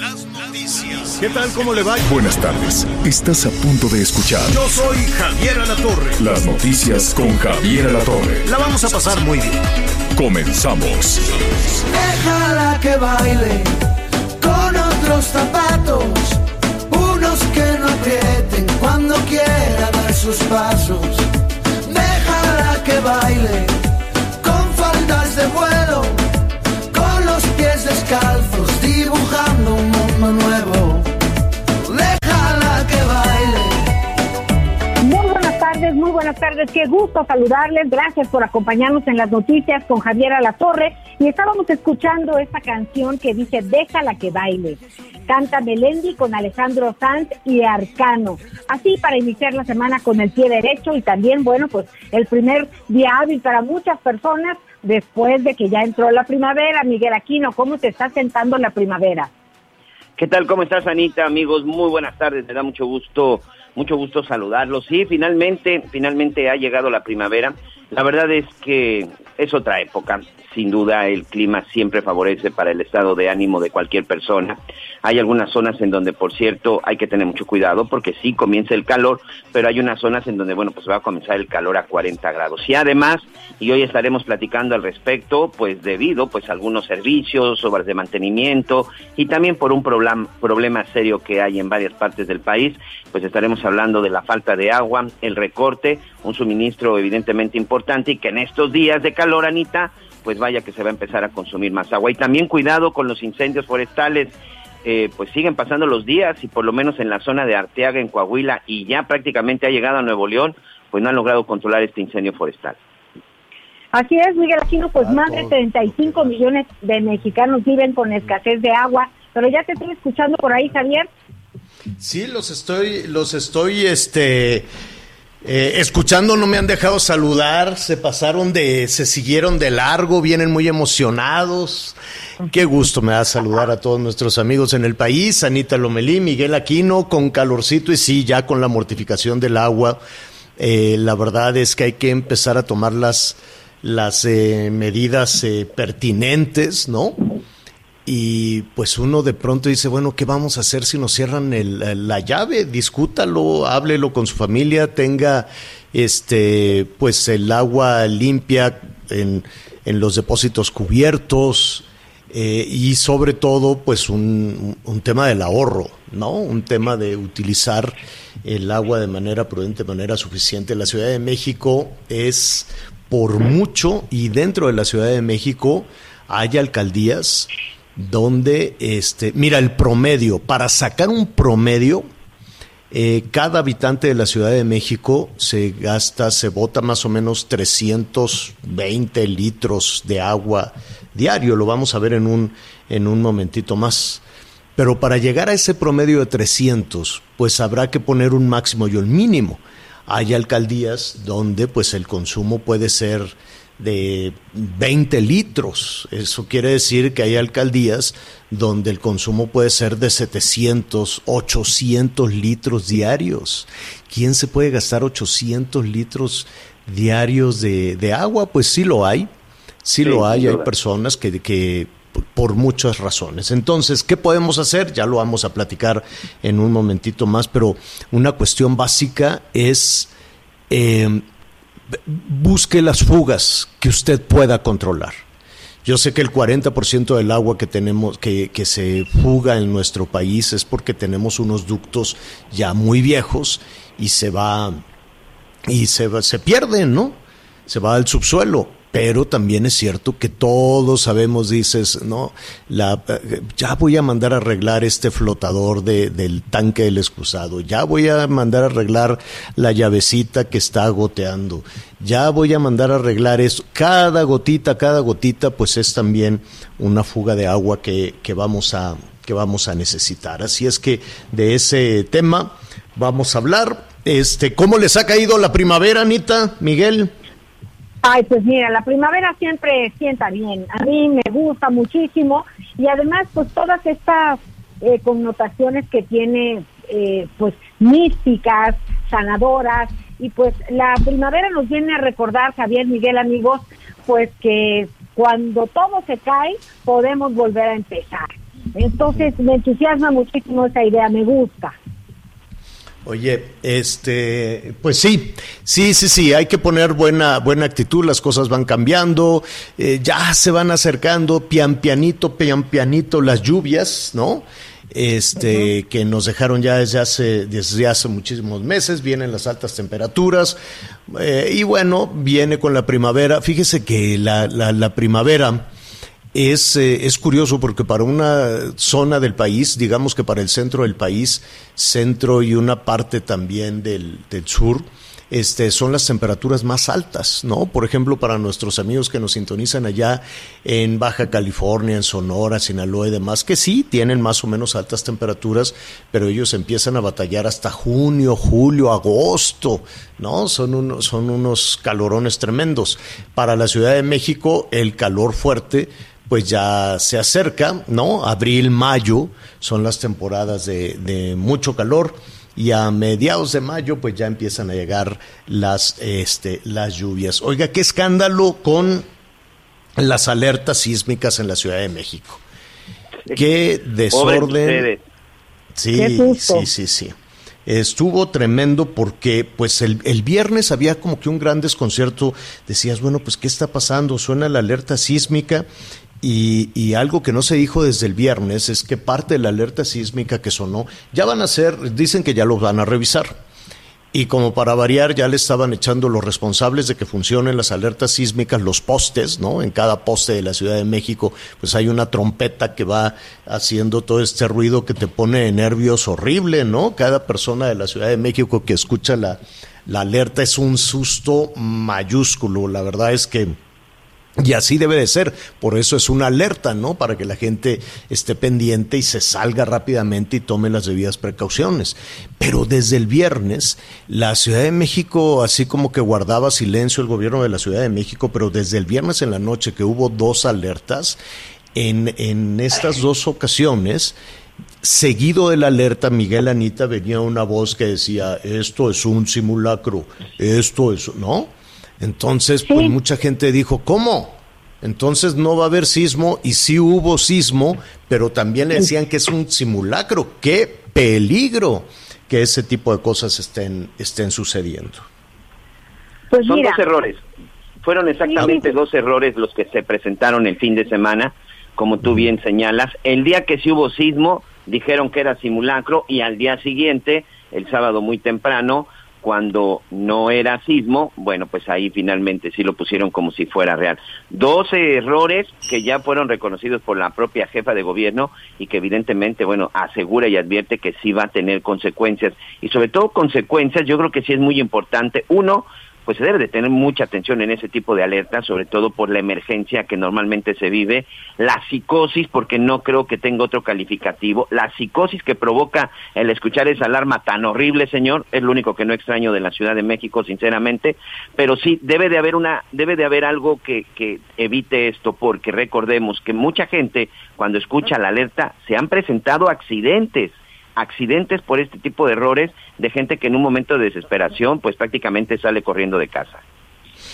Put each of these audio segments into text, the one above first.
Las noticias. ¿Qué tal? ¿Cómo le va? Buenas tardes. Estás a punto de escuchar Yo soy Javier Alatorre. las noticias con Javier Alatorre. La vamos a pasar muy bien. Comenzamos. Déjala que baile con otros zapatos, unos que no aprieten cuando quiera dar sus pasos. Déjala que baile con faldas de vuelo, con los pies descalzos, muy buenas tardes. Qué gusto saludarles. Gracias por acompañarnos en las noticias con Javier Alatorre. Y estábamos escuchando esta canción que dice Déjala que baile. Canta Melendi con Alejandro Sanz y Arcano. Así para iniciar la semana con el pie derecho y también, bueno, pues el primer día hábil para muchas personas después de que ya entró la primavera. Miguel Aquino, ¿cómo te está sentando la primavera? ¿Qué tal? ¿Cómo estás, Anita? Amigos, muy buenas tardes. Me da mucho gusto, mucho gusto saludarlos. Sí, finalmente, finalmente ha llegado la primavera. La verdad es que es otra época. Sin duda, el clima siempre favorece para el estado de ánimo de cualquier persona. Hay algunas zonas en donde, por cierto, hay que tener mucho cuidado porque sí comienza el calor, pero hay unas zonas en donde, bueno, pues va a comenzar el calor a 40 grados. Y además, y hoy estaremos platicando al respecto, pues debido pues a algunos servicios, obras de mantenimiento y también por un problem- problema serio que hay en varias partes del país, pues estaremos hablando de la falta de agua, el recorte, un suministro evidentemente importante y que en estos días de calor, Anita, pues vaya que se va a empezar a consumir más agua. Y también cuidado con los incendios forestales. Eh, pues siguen pasando los días y por lo menos en la zona de Arteaga, en Coahuila, y ya prácticamente ha llegado a Nuevo León, pues no han logrado controlar este incendio forestal. Así es, Miguel Aquino, pues más de 35 millones de mexicanos viven con escasez de agua. Pero ya te estoy escuchando por ahí, Javier. Sí, los estoy, los estoy, este, eh, escuchando. No me han dejado saludar. Se pasaron de, se siguieron de largo. Vienen muy emocionados. Qué gusto me da saludar a todos nuestros amigos en el país. Anita Lomelí, Miguel Aquino, con calorcito y sí, ya con la mortificación del agua. Eh, la verdad es que hay que empezar a tomar las, las eh, medidas pertinentes, ¿no? Y pues uno de pronto dice, bueno, ¿qué vamos a hacer si nos cierran el- la llave? Discútalo, háblelo con su familia, tenga este pues el agua limpia en, en los depósitos cubiertos eh, y sobre todo pues un, un tema del ahorro, ¿no? Un tema de utilizar el agua de manera prudente, de manera suficiente. La Ciudad de México es por mucho y dentro de la Ciudad de México hay alcaldías donde, este, mira, el promedio, para sacar un promedio, eh, cada habitante de la Ciudad de México se gasta, se bota más o menos 320 litros de agua diario. Lo vamos a ver en un, en un momentito más. Pero para llegar a ese promedio de 300, pues habrá que poner un máximo y un mínimo. Hay alcaldías donde pues el consumo puede ser de 20 litros. Eso quiere decir que hay alcaldías donde el consumo puede ser de 700, 800 litros diarios. ¿Quién se puede gastar 800 litros diarios de, de agua? Pues sí lo hay. Sí, Sí, lo hay. Hay personas que, que por- por muchas razones. Entonces, ¿qué podemos hacer? Ya lo vamos a platicar en un momentito más, pero una cuestión básica es eh, busque las fugas que usted pueda controlar. Yo sé que el 40% del agua que tenemos, que, que se fuga en nuestro país es porque tenemos unos ductos ya muy viejos y se va y se, se pierden, ¿no? Se va al subsuelo. Pero también es cierto que todos sabemos, dices, ¿no? La, ya voy a mandar a arreglar este flotador de, del tanque del excusado, ya voy a mandar a arreglar la llavecita que está goteando, ya voy a mandar a arreglar eso. Cada gotita, cada gotita, pues es también una fuga de agua que, que vamos a que vamos a necesitar. Así es que de ese tema vamos a hablar. Este, ¿cómo les ha caído la primavera, Anita, Miguel? Ay, pues mira, la primavera siempre sienta bien. A mí me gusta muchísimo y además, pues todas estas eh, connotaciones que tiene, eh, pues místicas, sanadoras y pues la primavera nos viene a recordar, Javier, Miguel, amigos, pues que cuando todo se cae podemos volver a empezar. Entonces me entusiasma muchísimo esa idea, me gusta. Oye, este, pues sí, sí, sí, sí, hay que poner buena, buena actitud, las cosas van cambiando, eh, ya se van acercando pian pianito, pian pianito las lluvias, ¿no? Este, que nos dejaron ya desde hace, desde hace muchísimos meses, vienen las altas temperaturas, eh, y bueno, viene con la primavera. Fíjese que la, la, la primavera, es, eh, es curioso porque para una zona del país, digamos que para el centro del país, centro y una parte también del, del sur, este, son las temperaturas más altas, ¿no? Por ejemplo, para nuestros amigos que nos sintonizan allá en Baja California, en Sonora, Sinaloa y demás, que sí tienen más o menos altas temperaturas, pero ellos empiezan a batallar hasta junio, julio, agosto, ¿no? Son, unos son unos calorones tremendos. Para la Ciudad de México, el calor fuerte pues ya se acerca, ¿no? Abril, mayo son las temporadas de, de, mucho calor y a mediados de mayo pues ya empiezan a llegar las, este, las lluvias. Oiga, qué escándalo con las alertas sísmicas en la Ciudad de México. Qué desorden. Sí, sí, sí, sí. Estuvo tremendo porque pues el, el, viernes había como que un gran desconcierto. Decías, bueno, pues ¿qué está pasando? Suena la alerta sísmica y, algo que no se dijo desde el viernes es que parte de la alerta sísmica que sonó, ya van a ser, dicen que ya lo van a revisar. Y como para variar, ya le estaban echando los responsables de que funcionen las alertas sísmicas, los postes, ¿no? En cada poste de la Ciudad de México, pues hay una trompeta que va haciendo todo este ruido que te pone de nervios horrible, ¿no? Cada persona de la Ciudad de México que escucha la alerta es un susto mayúsculo. La verdad es que y así debe de ser, por eso es una alerta, ¿no? Para que la gente esté pendiente y se salga rápidamente y tome las debidas precauciones. Pero desde el viernes, la Ciudad de México, así como que guardaba silencio el gobierno de la Ciudad de México, pero desde el viernes en la noche que hubo dos alertas, en, en estas dos ocasiones, seguido de la alerta, Miguel Anita venía una voz que decía, esto es un simulacro, esto es, ¿no? Entonces, pues mucha gente dijo, ¿cómo? Entonces no va a haber sismo y sí hubo sismo, pero también le decían que es un simulacro. ¡Qué peligro que ese tipo de cosas estén, estén sucediendo! Pues Son mira. dos errores. Fueron exactamente sí. dos errores los que se presentaron el fin de semana, como tú bien señalas. El día que sí hubo sismo, dijeron que era simulacro y al día siguiente, el sábado muy temprano, cuando no era sismo, bueno, pues ahí finalmente sí lo pusieron como si fuera real. Doce errores que ya fueron reconocidos por la propia jefa de gobierno y que evidentemente, bueno, asegura y advierte que sí va a tener consecuencias. Y sobre todo consecuencias, yo creo que sí es muy importante. Uno, pues se debe de tener mucha atención en ese tipo de alertas, sobre todo por la emergencia que normalmente se vive, la psicosis, porque no creo que tenga otro calificativo, la psicosis que provoca el escuchar esa alarma tan horrible, señor, es lo único que no extraño de la Ciudad de México, sinceramente, pero sí debe de haber una, debe de haber algo que, que evite esto, porque recordemos que mucha gente cuando escucha la alerta se han presentado accidentes accidentes por este tipo de errores de gente que en un momento de desesperación pues prácticamente sale corriendo de casa.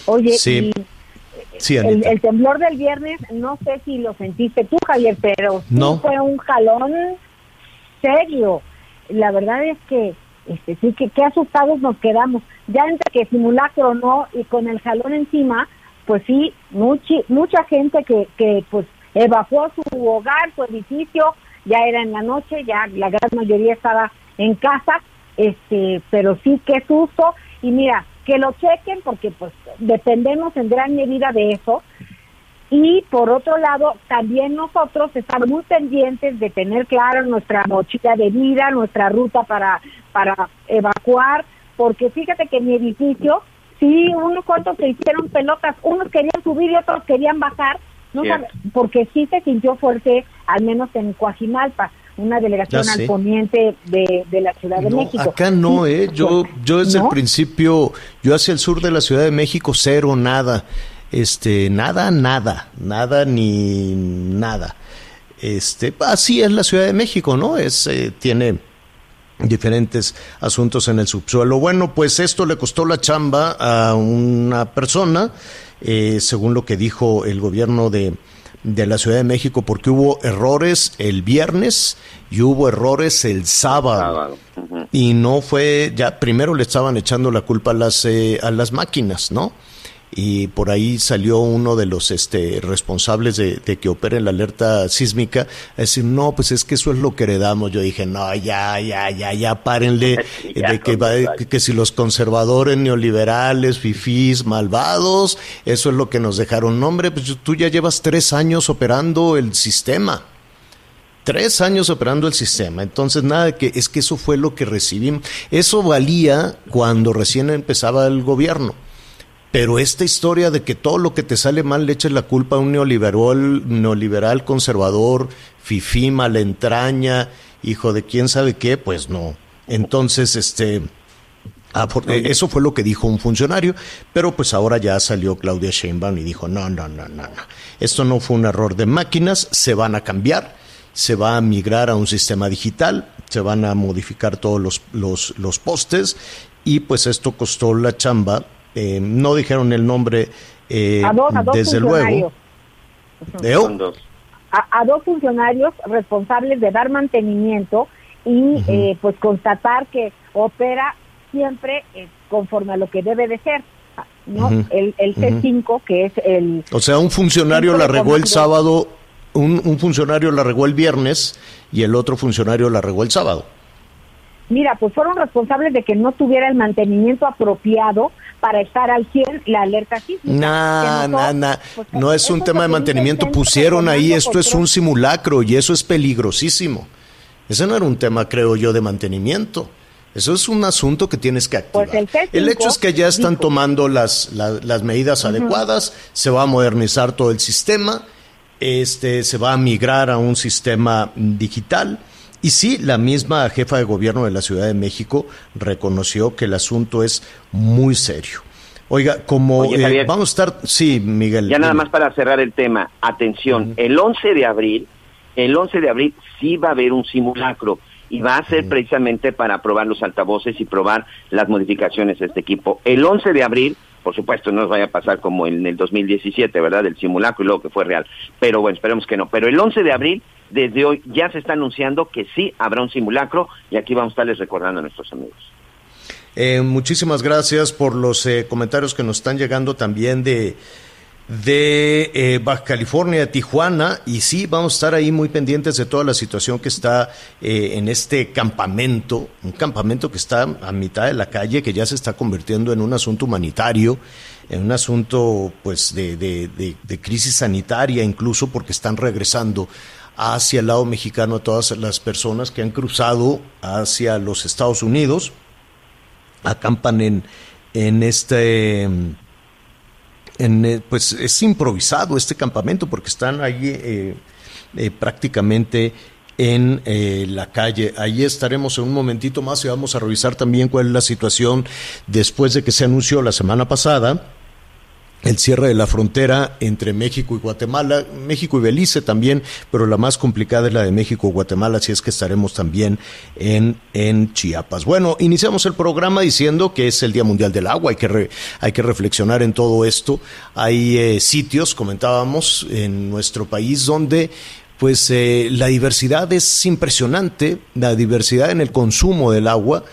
Oye, sí. y sí, el, el, temblor del viernes, no sé si lo sentiste tú, Javier, pero sí no. fue un jalón serio. La verdad es que este, sí que qué asustados nos quedamos. Ya entre que simulacro no y con el jalón encima, pues sí, muchi, mucha gente que, que pues evacuó su hogar, su edificio, ya era en la noche, ya la gran mayoría estaba en casa, este, pero sí qué susto. Y mira, que lo chequen porque pues dependemos en gran medida de eso. Y por otro lado, también nosotros estamos muy pendientes de tener clara nuestra mochila de vida, nuestra ruta para, para evacuar, porque fíjate que en mi edificio, sí, unos cuantos se hicieron pelotas, unos querían subir y otros querían bajar, no porque sí se sintió fuerte, al menos en Coajimalpa una delegación al poniente de, de, la Ciudad de México. Acá no, ¿eh? Yo, yo desde el principio, yo hacia el sur de la Ciudad de México, cero, nada. Este, nada, nada, nada ni nada. Este, así es la Ciudad de México, ¿no? Es, eh, tiene diferentes asuntos en el subsuelo. Bueno, pues esto le costó la chamba a una persona, eh, según lo que dijo el gobierno de, de la Ciudad de México porque hubo errores el viernes y hubo errores el sábado. Y no fue, ya primero le estaban echando la culpa a las, eh, a las máquinas, ¿no? Y por ahí salió uno de los este, responsables de, que opere la alerta sísmica a decir, no, pues es que eso es lo que heredamos. Yo dije, no, ya, ya, ya, ya, párenle, de que, que, si los conservadores, neoliberales, fifís, malvados, eso es lo que nos dejaron. No, hombre, pues tú ya llevas tres años operando el sistema. Tres años operando el sistema. Entonces, nada, que es que eso fue lo que recibimos. Eso valía cuando recién empezaba el gobierno pero esta historia de que todo lo que te sale mal le eches la culpa a un neoliberal, neoliberal conservador, fifí, malentraña, hijo de quién sabe qué, pues no. Entonces, este, ah, eso fue lo que dijo un funcionario, pero pues ahora ya salió Claudia Sheinbaum y dijo, no, no, no, no, no. Esto no fue un error de máquinas, se van a cambiar, se va a migrar a un sistema digital, se van a modificar todos los, los, los postes y pues esto costó la chamba eh, no dijeron el nombre eh, desde luego. A, dos funcionarios responsables de dar mantenimiento y eh, pues constatar que opera siempre conforme a lo que debe de ser. ¿no? El, el C5, que es el... O sea, un funcionario la regó el sábado, un, un funcionario la regó el viernes y el otro funcionario la regó el sábado. Mira, pues fueron responsables de que no tuviera el mantenimiento apropiado para estar al 100 la alerta sísmica. No, no, no, no es un tema de mantenimiento. Pusieron ahí, esto es un simulacro y eso es peligrosísimo. Ese no era un tema, creo yo, de mantenimiento. Eso es un asunto que tienes que activar. Pues el, hecho es que ya están tomando las, las, medidas adecuadas, se va a modernizar todo el sistema, este, se va a migrar a un sistema digital y sí, la misma jefa de gobierno de la Ciudad de México reconoció que el asunto es muy serio. Oiga, como eh, vamos a estar, sí, Miguel. Ya nada más para cerrar el tema, atención, el 11 de abril, el 11 de abril sí va a haber un simulacro y va a ser precisamente para probar los altavoces y probar las modificaciones de este equipo. El 11 de abril, por supuesto, no nos vaya a pasar como en el 2017, ¿verdad? El simulacro y luego que fue real. Pero bueno, esperemos que no. Pero el 11 de abril desde hoy ya se está anunciando que sí habrá un simulacro y aquí vamos a estarles recordando a nuestros amigos. Eh, muchísimas gracias por los eh, comentarios que nos están llegando también de, de eh, Baja California, Tijuana, y sí, vamos a estar ahí muy pendientes de toda la situación que está en este campamento, un campamento que está a mitad de la calle, que ya se está convirtiendo en un asunto humanitario, en un asunto pues de, de crisis sanitaria incluso, porque están regresando hacia el lado mexicano a todas las personas que han cruzado hacia los Estados Unidos, acampan en, en este, en, eh, pues es improvisado este campamento porque están allí eh, eh, prácticamente en la calle. Allí estaremos en un momentito más y vamos a revisar también cuál es la situación después de que se anunció la semana pasada el cierre de la frontera entre México y Guatemala, México y Belice también, pero la más complicada es la de México y Guatemala, así es que estaremos también en, en Chiapas. Bueno, iniciamos el programa diciendo que es el Día Mundial del Agua, hay que, hay que reflexionar en todo esto. Hay eh, sitios, comentábamos, en nuestro país donde pues eh, la diversidad es impresionante, la diversidad en el consumo del agua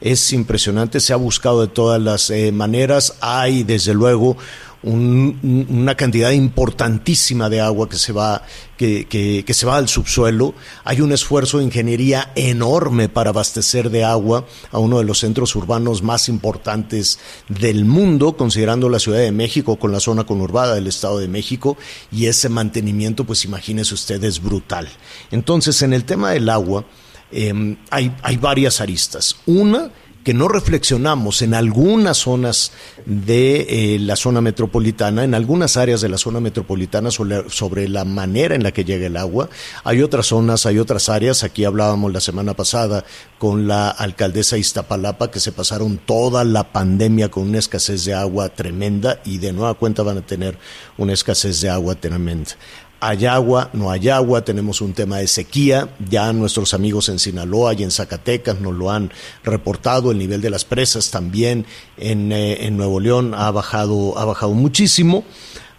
es impresionante, se ha buscado de todas las eh, maneras, hay desde luego una cantidad importantísima de agua que se va que, que, se va al subsuelo. Hay un esfuerzo de ingeniería enorme para abastecer de agua a uno de los centros urbanos más importantes del mundo, considerando la Ciudad de México con la zona conurbada del Estado de México, y ese mantenimiento, pues imagínese usted, es brutal. Entonces, en el tema del agua, em, hay, hay varias aristas. Una, que no reflexionamos en algunas zonas de eh, la zona metropolitana, en algunas áreas de la zona metropolitana sobre, la manera en la que llega el agua. Hay otras zonas, hay otras áreas. Aquí hablábamos la semana pasada con la alcaldesa Iztapalapa que se pasaron toda la pandemia con una escasez de agua tremenda y de nueva cuenta van a tener una escasez de agua tremenda hay agua, no hay agua, tenemos un tema de sequía, ya nuestros amigos en Sinaloa y en Zacatecas nos lo han reportado, el nivel de las presas también en, eh, Nuevo León ha bajado, ha bajado muchísimo.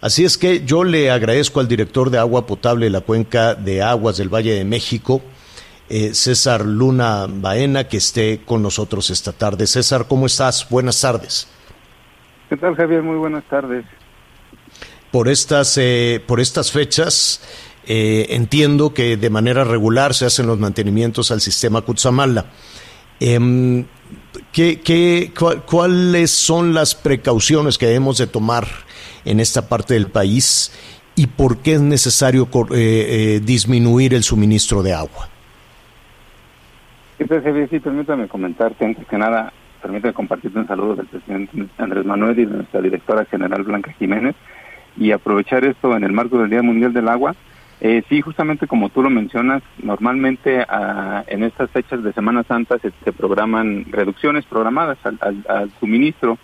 Así es que yo le agradezco al director de agua potable de la cuenca de aguas del Valle de México, eh, César Luna Baena, que esté con nosotros esta tarde. César, ¿cómo estás? Buenas tardes. ¿Qué tal, Javier? Muy buenas tardes por estas, eh, por estas fechas. Eh, entiendo que de manera regular se hacen los mantenimientos al sistema Kutsamala. Eh, ¿qué, ¿Cuáles son las precauciones que debemos de tomar en esta parte del país y por qué es necesario eh, disminuir el suministro de agua? Sí, permítame comentarte antes que nada, permítame compartirte un saludo del presidente Andrés Manuel y de nuestra directora general Blanca Jiménez y aprovechar esto en el marco del Día Mundial del Agua. Eh, sí, justamente como tú lo mencionas, normalmente ah, en estas fechas de Semana Santa se, programan reducciones programadas al, suministro,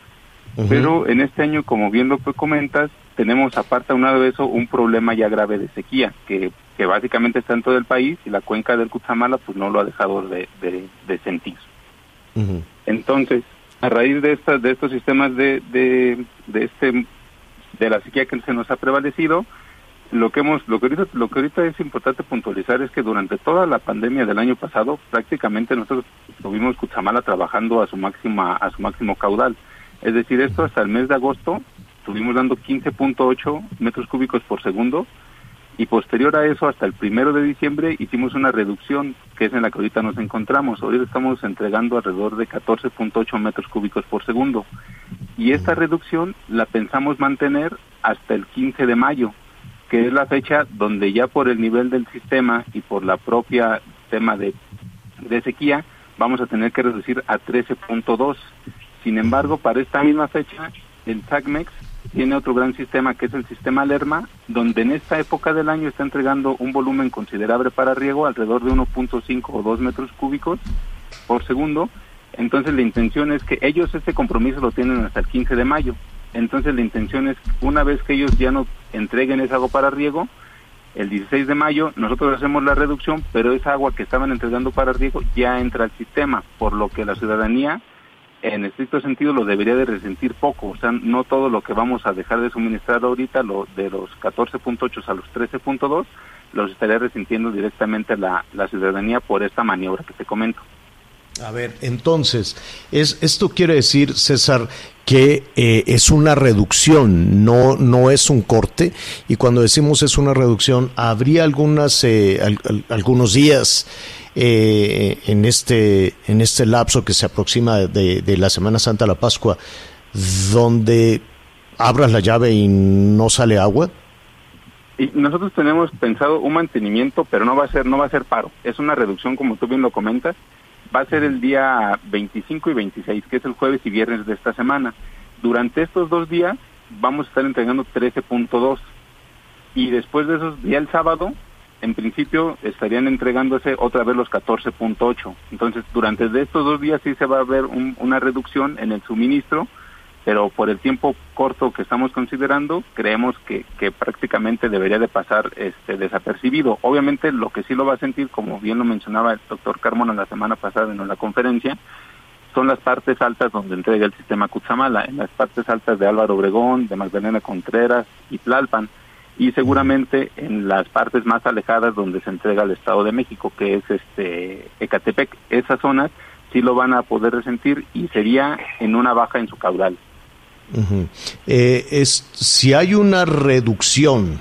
pero en este año, como bien lo comentas, tenemos aparte aunado de eso un problema ya grave de sequía, que, que básicamente está en todo el país y la cuenca del Cutzamala pues no lo ha dejado de, de, sentir. Entonces, a raíz de, estas de estos sistemas de, de, de este de la sequía que se nos ha prevalecido. Lo que hemos, lo que ahorita, lo que ahorita es importante puntualizar es que durante toda la pandemia del año pasado, prácticamente nosotros tuvimos Cuchamala trabajando a su máxima, a su máximo caudal. Es decir, esto hasta el mes de agosto estuvimos dando 15.8 metros cúbicos por segundo y posterior a eso hasta el primero de diciembre hicimos una reducción que es en la que ahorita nos encontramos. Ahorita estamos entregando alrededor de 14.8 metros cúbicos por segundo y esta reducción la pensamos mantener hasta el 15 de mayo, que es la fecha donde ya por el nivel del sistema y por la propia tema de, de sequía vamos a tener que reducir a 13.2. Sin embargo, para esta misma fecha, el TACMEX tiene otro gran sistema que es el sistema Lerma, donde en esta época del año está entregando un volumen considerable para riego, alrededor de 1.5 o 2 metros cúbicos por segundo, entonces la intención es que ellos este compromiso lo tienen hasta el 15 de mayo. Entonces la intención es, una vez que ellos ya no entreguen esa agua para riego, el 16 de mayo nosotros hacemos la reducción, pero esa agua que estaban entregando para riego ya entra al sistema, por lo que la ciudadanía en estricto sentido lo debería de resentir poco, o sea, no todo lo que vamos a dejar de suministrar ahorita, lo de los 14.8 a los 13.2, los estaría resintiendo directamente la, la ciudadanía por esta maniobra que te comento. A ver, entonces, es, esto quiere decir, César, que eh, es una reducción, no, no es un corte. Y cuando decimos es una reducción, ¿habría algunas, eh, algunos días eh, en, este, en este lapso que se aproxima de, de, la Semana Santa a la Pascua donde abras la llave y no sale agua? Y nosotros tenemos pensado un mantenimiento, pero no va a ser, no va a ser paro. Es una reducción, como tú bien lo comentas va a ser el día 25 y 26, que es el jueves y viernes de esta semana. Durante estos dos días vamos a estar entregando 13.2 y después de esos, día el sábado, en principio estarían entregándose otra vez los 14.8. Entonces, durante estos dos días sí se va a ver una reducción en el suministro pero por el tiempo corto que estamos considerando, creemos que, que prácticamente debería de pasar este, desapercibido. Obviamente lo que sí lo va a sentir, como bien lo mencionaba el doctor Carmona la semana pasada en la conferencia, son las partes altas donde entrega el sistema Cutzamala, en las partes altas de Álvaro Obregón, de Magdalena Contreras y Tlalpan, y seguramente en las partes más alejadas donde se entrega el Estado de México, que es este Ecatepec. Esas zonas sí lo van a poder resentir y sería en una baja en su caudal. Eh, es, si hay una reducción,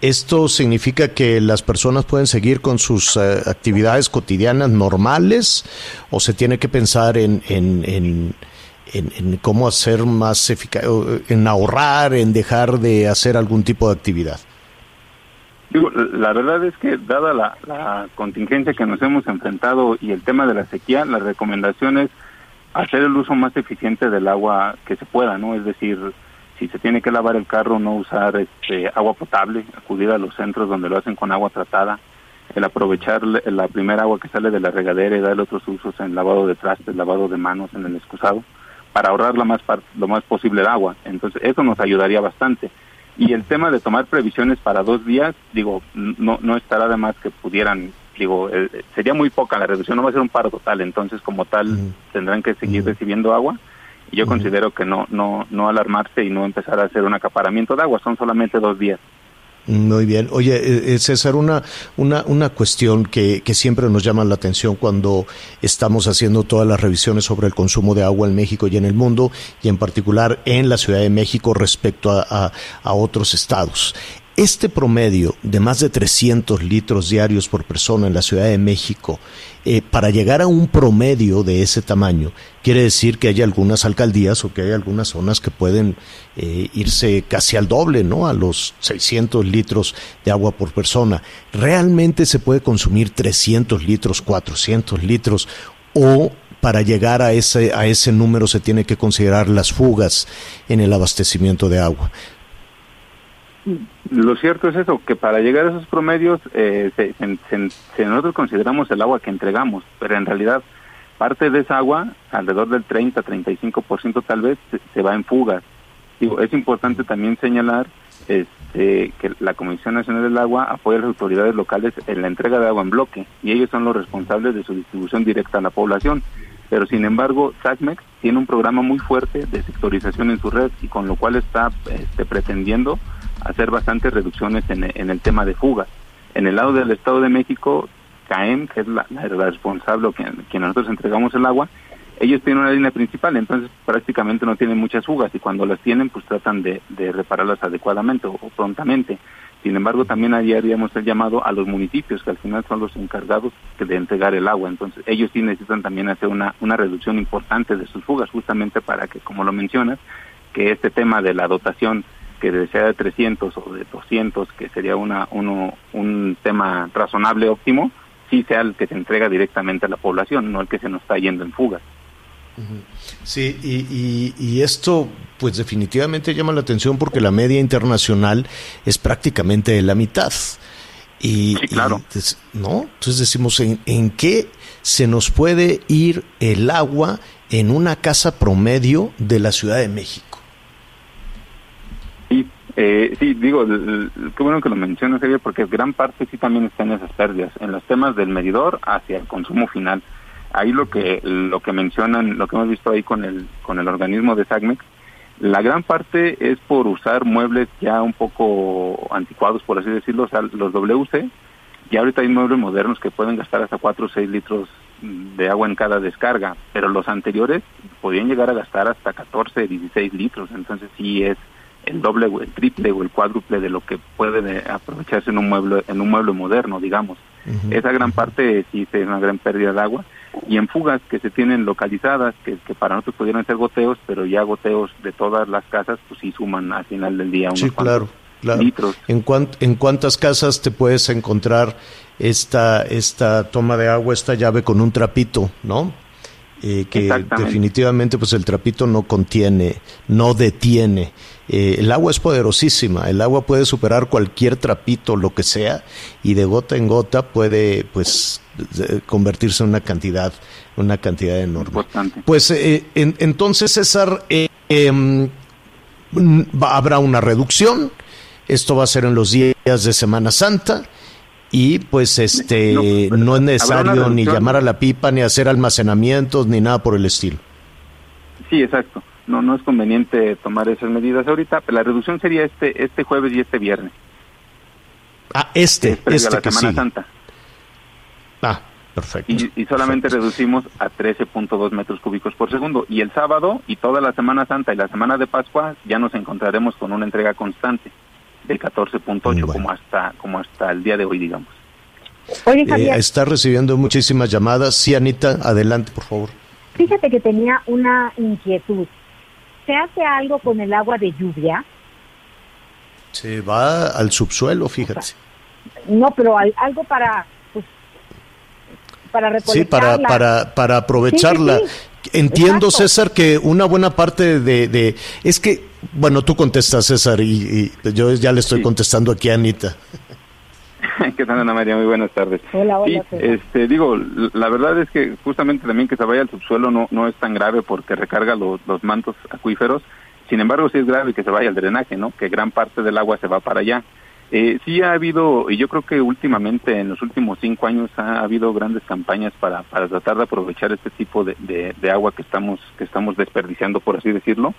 ¿esto significa que las personas pueden seguir con sus eh, actividades cotidianas normales o se tiene que pensar en, en, cómo hacer más eficaz, en ahorrar, en dejar de hacer algún tipo de actividad? la verdad es que dada la, la contingencia que nos hemos enfrentado y el tema de la sequía, la recomendación es hacer el uso más eficiente del agua que se pueda, ¿no? Es decir, si se tiene que lavar el carro, no usar este, agua potable, acudir a los centros donde lo hacen con agua tratada, el aprovechar la primera agua que sale de la regadera y darle otros usos en lavado de trastes, lavado de manos en el excusado, para ahorrar lo más, lo más posible el agua. Entonces, eso nos ayudaría bastante. Y el tema de tomar previsiones para dos días, digo, no, no estará de más que pudieran digo, eh, sería muy poca la reducción, no va a ser un paro total, entonces como tal tendrán que seguir recibiendo agua y yo considero que no, no, no alarmarse y no empezar a hacer un acaparamiento de agua, son solamente dos días. Muy bien. Oye, eh, eh, César, una, una, una cuestión que, que, siempre nos llama la atención cuando estamos haciendo todas las revisiones sobre el consumo de agua en México y en el mundo, y en particular en la Ciudad de México respecto a, a otros estados. Este promedio de más de 300 litros diarios por persona en la Ciudad de México, eh, para llegar a un promedio de ese tamaño, quiere decir que hay algunas alcaldías o que hay algunas zonas que pueden eh, irse casi al doble, ¿no? A los 600 litros de agua por persona. ¿Realmente se puede consumir 300 litros, 400 litros o para llegar a ese, a ese número se tiene que considerar las fugas en el abastecimiento de agua. Lo cierto es eso, que para llegar a esos promedios eh, nosotros consideramos el agua que entregamos, pero en realidad parte de esa agua, alrededor del 30-35% tal vez, se, va en fugas. Digo, es importante también señalar este, que la Comisión Nacional del Agua apoya a las autoridades locales en la entrega de agua en bloque y ellos son los responsables de su distribución directa a la población. Pero sin embargo, SACMEX tiene un programa muy fuerte de sectorización en su red y con lo cual está este, pretendiendo hacer bastantes reducciones en, el tema de fugas. En el lado del Estado de México, CAEM, que es la, responsable que, que nosotros entregamos el agua, ellos tienen una línea principal, entonces prácticamente no tienen muchas fugas y cuando las tienen pues tratan de, repararlas adecuadamente o, prontamente. Sin embargo, también haríamos el llamado a los municipios, que al final son los encargados de entregar el agua. Entonces, ellos sí necesitan también hacer una, una reducción importante de sus fugas, justamente para que, como lo mencionas, que este tema de la dotación que sea de 300 o de 200, que sería una, uno, un tema razonable, óptimo, sí sea el que se entrega directamente a la población, no el que se nos está yendo en fugas. Sí, y, y, esto pues definitivamente llama la atención porque la media internacional es prácticamente la mitad. Y, sí, claro. ¿no? Entonces decimos, ¿en, ¿en qué se nos puede ir el agua en una casa promedio de la Ciudad de México? Eh, sí, digo, qué bueno que lo mencionas, Javier, porque gran parte sí también está en esas pérdidas, en los temas del medidor hacia el consumo final. Ahí lo que lo que mencionan, lo que hemos visto ahí con el con el organismo de SACMEX, la gran parte es por usar muebles ya un poco anticuados, por así decirlo, o sea, los WC. Y ahorita hay muebles modernos que pueden gastar hasta 4 o 6 litros de agua en cada descarga, pero los anteriores podían llegar a gastar hasta 14, 16 litros, entonces sí es el doble o el triple o el cuádruple de lo que puede aprovecharse en un mueble en un mueble moderno digamos esa gran parte sí es una gran pérdida de agua y en fugas que se tienen localizadas que, que para nosotros pudieran ser goteos pero ya goteos de todas las casas pues sí suman al final del día unos sí, claro, claro. litros en en cuántas casas te puedes encontrar esta esta toma de agua esta llave con un trapito no eh, que definitivamente pues el trapito no contiene, no detiene. Eh, el agua es poderosísima, el agua puede superar cualquier trapito, lo que sea, y de gota en gota puede pues convertirse en una cantidad, una cantidad enorme. Pues eh, entonces César, em, habrá una reducción, esto va a ser en los días de Semana Santa y pues este no, es necesario ni llamar a la pipa ni hacer almacenamientos ni nada por el estilo. Sí, exacto. No no es conveniente tomar esas medidas ahorita. La reducción sería este este jueves y este viernes. Ah, este, este la Semana Santa. Ah, Perfecto. Y, solamente reducimos a 13.2 metros cúbicos por segundo. Y el sábado y toda la Semana Santa y la Semana de Pascua ya nos encontraremos con una entrega constante de 14.8 como hasta como hasta el día de hoy, digamos. Oye, eh, está recibiendo muchísimas llamadas. Sí, Anita, adelante, por favor. Fíjate que tenía una inquietud. ¿Se hace algo con el agua de lluvia? Se va al subsuelo, fíjate. No, pero algo para pues, para Sí, para, para, para aprovecharla. Entiendo, César, que una buena parte de, Es que, bueno, tú contestas, César, y, yo ya le estoy contestando aquí a Anita. ¿Qué tal, Ana María? Muy buenas tardes. Hola, hola. este, digo, la verdad es que justamente también que se vaya al subsuelo no, no es tan grave porque recarga los, los mantos acuíferos. Sin embargo, sí es grave que se vaya al drenaje, ¿no? Que gran parte del agua se va para allá. Eh, sí ha habido, y yo creo que últimamente, en los últimos cinco años, ha habido grandes campañas para, para tratar de aprovechar este tipo de, de, agua que estamos, que estamos desperdiciando, por así decirlo.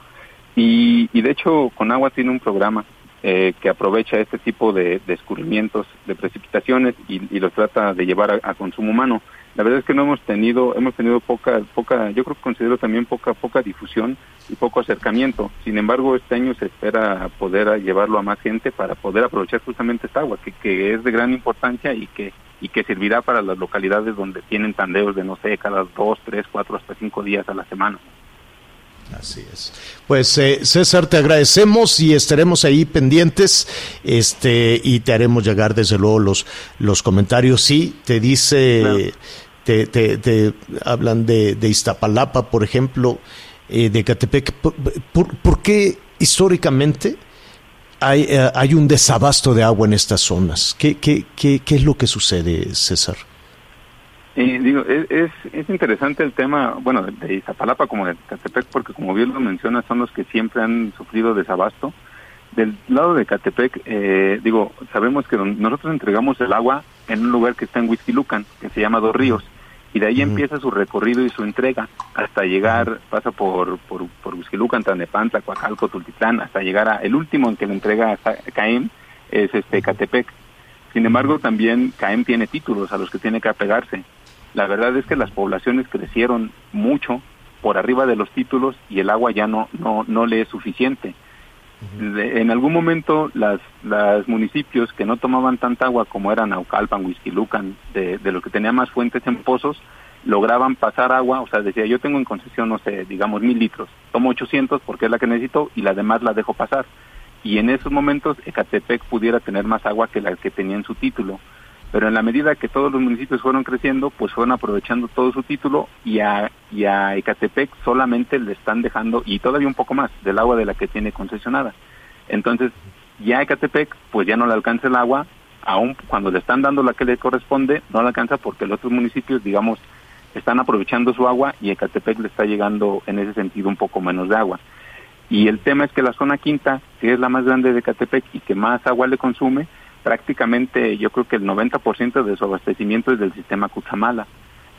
Y, y de hecho, con agua tiene un programa eh, que aprovecha este tipo de, de escurrimientos, de precipitaciones y, y los trata de llevar a, consumo humano. La verdad es que no hemos tenido, hemos tenido poca, poca, yo creo que considero también poca, poca difusión y poco acercamiento. Sin embargo, este año se espera poder llevarlo a más gente para poder aprovechar justamente esta agua, que, que es de gran importancia y que y que servirá para las localidades donde tienen tandeos de, no sé, cada dos, tres, cuatro, hasta cinco días a la semana. Así es. Pues eh, César, te agradecemos y estaremos ahí pendientes este, y te haremos llegar desde luego los, los comentarios. Sí, te dice, te, te, te, hablan de, de Iztapalapa, por ejemplo, eh, de Catepec, ¿por, qué históricamente hay, eh, hay, un desabasto de agua en estas zonas? ¿Qué, qué, qué, qué es lo que sucede, César? Digo, es, es, interesante el tema, bueno, de Iztapalapa como de Catepec, porque como bien lo menciona, son los que siempre han sufrido desabasto. Del lado de Catepec, eh, digo, sabemos que nosotros entregamos el agua en un lugar que está en Huizquilucan, que se llama Dos Ríos y de ahí empieza su recorrido y su entrega hasta llegar, pasa por, por, por Huizquilucan, Tanepantla, Coacalco, Tultitlán, hasta llegar a, el último en que le entrega CAEM es este Catepec. Sin embargo, también CAEM tiene títulos a los que tiene que apegarse. La verdad es que las poblaciones crecieron mucho por arriba de los títulos y el agua ya no, no, no le es suficiente. En algún momento las, las municipios que no tomaban tanta agua como eran Naucalpan, Huizquilucan, de, de los que tenían más fuentes en pozos, lograban pasar agua, o sea, decía, yo tengo en concesión, no sé, digamos mil litros, tomo 800 porque es la que necesito y la demás la dejo pasar. Y en esos momentos Ecatepec pudiera tener más agua que la que tenía en su título pero en la medida que todos los municipios fueron creciendo, pues fueron aprovechando todo su título y a, y a Ecatepec solamente le están dejando, y todavía un poco más, del agua de la que tiene concesionada. Entonces, ya Ecatepec, pues ya no le alcanza el agua, aún cuando le están dando la que le corresponde, no le alcanza porque los otros municipios, digamos, están aprovechando su agua y Ecatepec le está llegando en ese sentido un poco menos de agua. Y el tema es que la zona quinta, que es la más grande de Ecatepec y que más agua le consume, prácticamente yo creo que el 90% de su abastecimiento es del sistema Cuchamala.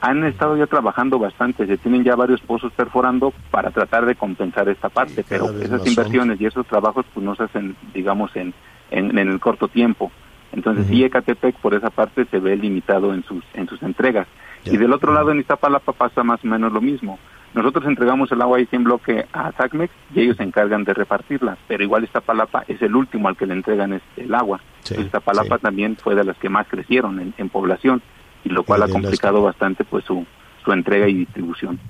Han estado ya trabajando bastante, se tienen ya varios pozos perforando para tratar de compensar esta parte, pero esas inversiones y esos trabajos pues no se hacen, digamos, en, en, el corto tiempo. Entonces, sí, Ecatepec por esa parte se ve limitado en sus, en sus entregas. Y del otro lado, en Iztapalapa pasa más o menos lo mismo. Nosotros entregamos el agua ahí en bloque a SACMEX y ellos se encargan de repartirla, pero igual Iztapalapa es el último al que le entregan este, el agua. Sí, Iztapalapa también fue de las que más crecieron en, población, y lo cual ha complicado bastante pues su, su entrega y distribución.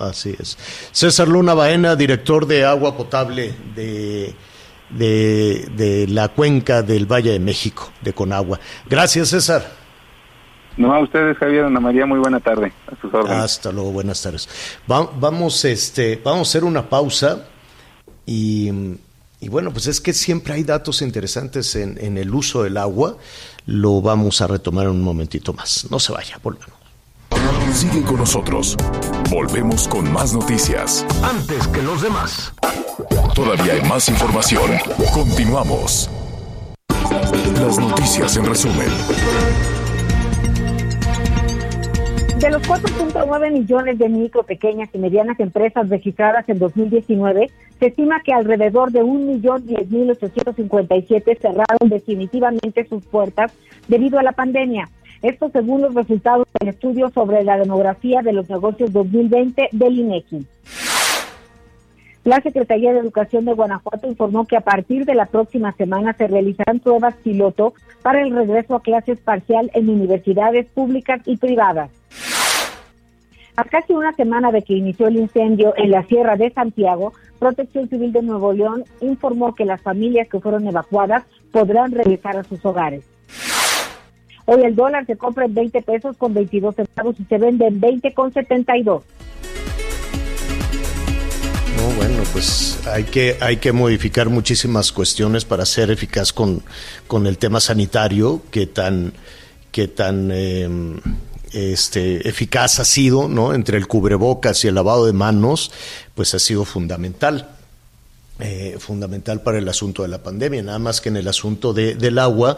Así es. César Luna Baena, director de agua potable de, de, de la cuenca del Valle de México, de Conagua. Gracias, César. No, a ustedes, Javier, Ana María, muy buena tarde. A sus órdenes. Hasta luego, buenas tardes. vamos, este, vamos a hacer una pausa y, bueno, pues es que siempre hay datos interesantes en, en el uso del agua. Lo vamos a retomar en un momentito más. No se vaya, volvemos. Sigue con nosotros. Volvemos con más noticias. Antes que los demás. Todavía hay más información. Continuamos. Las noticias en resumen. De los 4.9 millones de micro, pequeñas y medianas empresas registradas en 2019, se estima que alrededor de 1.010.857 cerraron definitivamente sus puertas debido a la pandemia. Esto según los resultados del estudio sobre la demografía de los negocios 2020 del INEGI. La Secretaría de Educación de Guanajuato informó que a partir de la próxima semana se realizarán pruebas piloto para el regreso a clases parcial en universidades públicas y privadas. A casi una semana de que inició el incendio en la Sierra de Santiago, Protección Civil de Nuevo León informó que las familias que fueron evacuadas podrán regresar a sus hogares. Hoy el dólar se compra en 20 pesos con 22 centavos y se vende en 20 con 72. No, bueno, pues hay que, hay que modificar muchísimas cuestiones para ser eficaz con, con el tema sanitario, que tan, que tan em, este, eficaz ha sido, ¿no? Entre el cubrebocas y el lavado de manos, pues ha sido fundamental. Eh, fundamental para el asunto de la pandemia, nada más que en el asunto de, del agua,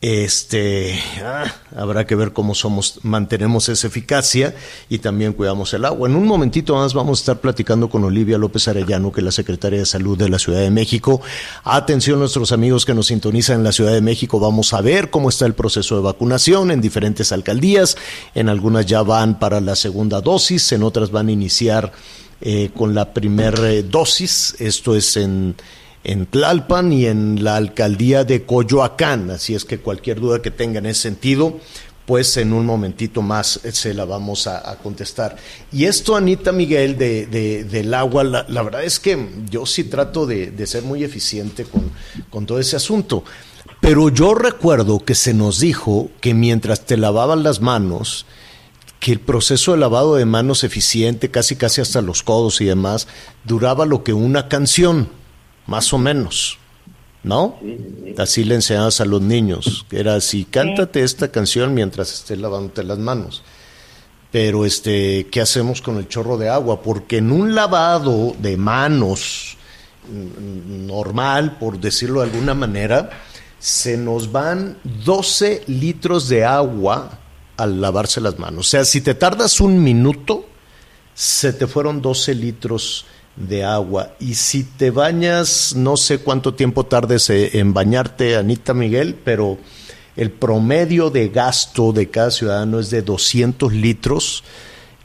este, ah, habrá que ver cómo somos, mantenemos esa eficacia y también cuidamos el agua. En un momentito más vamos a estar platicando con Olivia López Arellano, que es la secretaria de Salud de la Ciudad de México. Atención nuestros amigos que nos sintonizan en la Ciudad de México, vamos a ver cómo está el proceso de vacunación en diferentes alcaldías. En algunas ya van para la segunda dosis, en otras van a iniciar eh, con la primera eh, dosis. Esto es en en Tlalpan y en la alcaldía de Coyoacán. Así es que cualquier duda que tenga en ese sentido, pues en un momentito más se la vamos a, contestar. Y esto, Anita Miguel, de, del agua, la, verdad es que yo sí trato de, ser muy eficiente con, con todo ese asunto. Pero yo recuerdo que se nos dijo que mientras te lavaban las manos, que el proceso de lavado de manos eficiente, casi casi hasta los codos y demás, duraba lo que una canción más o menos, ¿no? Así le enseñabas a los niños, era así, cántate esta canción mientras estés lavándote las manos. Pero este, ¿qué hacemos con el chorro de agua? Porque en un lavado de manos mm, normal, por decirlo de alguna manera, se nos van 12 litros de agua al lavarse las manos. O sea, si te tardas un minuto, se te fueron 12 litros de agua. Y si te bañas, no sé cuánto tiempo tardes eh, en bañarte, Anita Miguel, pero el promedio de gasto de cada ciudadano es de 200 litros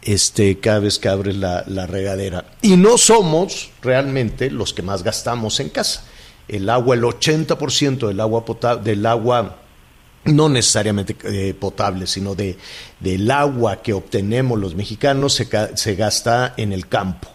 este, cada vez que abres la, regadera. Y no somos realmente los que más gastamos en casa. El agua, el 80% del agua potable, del agua no necesariamente eh, potable, sino de, del agua que obtenemos los mexicanos se, se gasta en el campo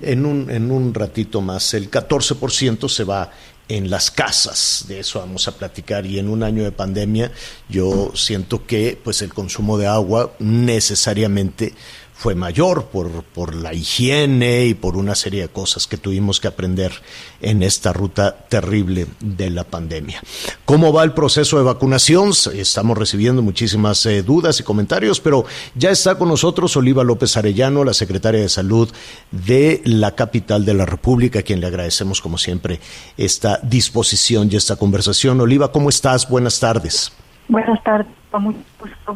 en un, en un ratito más. El 14% se va en las casas, de eso vamos a platicar y en un año de pandemia yo siento que pues el consumo de agua necesariamente fue mayor por, por la higiene y por una serie de cosas que tuvimos que aprender en esta ruta terrible de la pandemia. ¿Cómo va el proceso de vacunación? Estamos recibiendo muchísimas eh, dudas y comentarios, pero ya está con nosotros Oliva López Arellano, la secretaria de Salud de la capital de la República, a quien le agradecemos como siempre esta disposición y esta conversación. Oliva, ¿cómo estás? Buenas tardes. Buenas tardes, un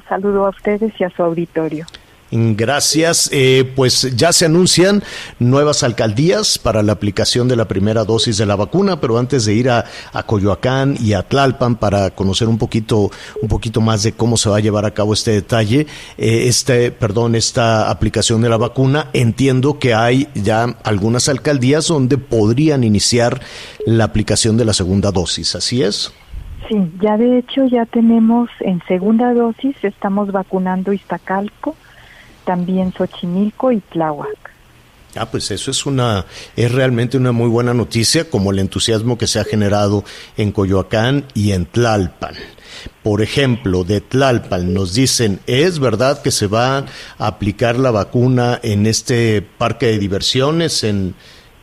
saludo a ustedes y a su auditorio. Gracias. Eh, pues ya se anuncian nuevas alcaldías para la aplicación de la primera dosis de la vacuna, pero antes de ir a, Coyoacán y a Tlalpan para conocer un poquito, un poquito más de cómo se va a llevar a cabo este detalle, eh, este, perdón, esta aplicación de la vacuna, entiendo que hay ya algunas alcaldías donde podrían iniciar la aplicación de la segunda dosis. ¿Así es? Sí, ya de hecho ya tenemos en segunda dosis, estamos vacunando Iztacalco, también Xochimilco y Tláhuac. Ah, pues eso es una, es realmente una muy buena noticia, como el entusiasmo que se ha generado en Coyoacán y en Tlalpan. Por ejemplo, de Tlalpan nos dicen, ¿es verdad que se va a aplicar la vacuna en este parque de diversiones, en,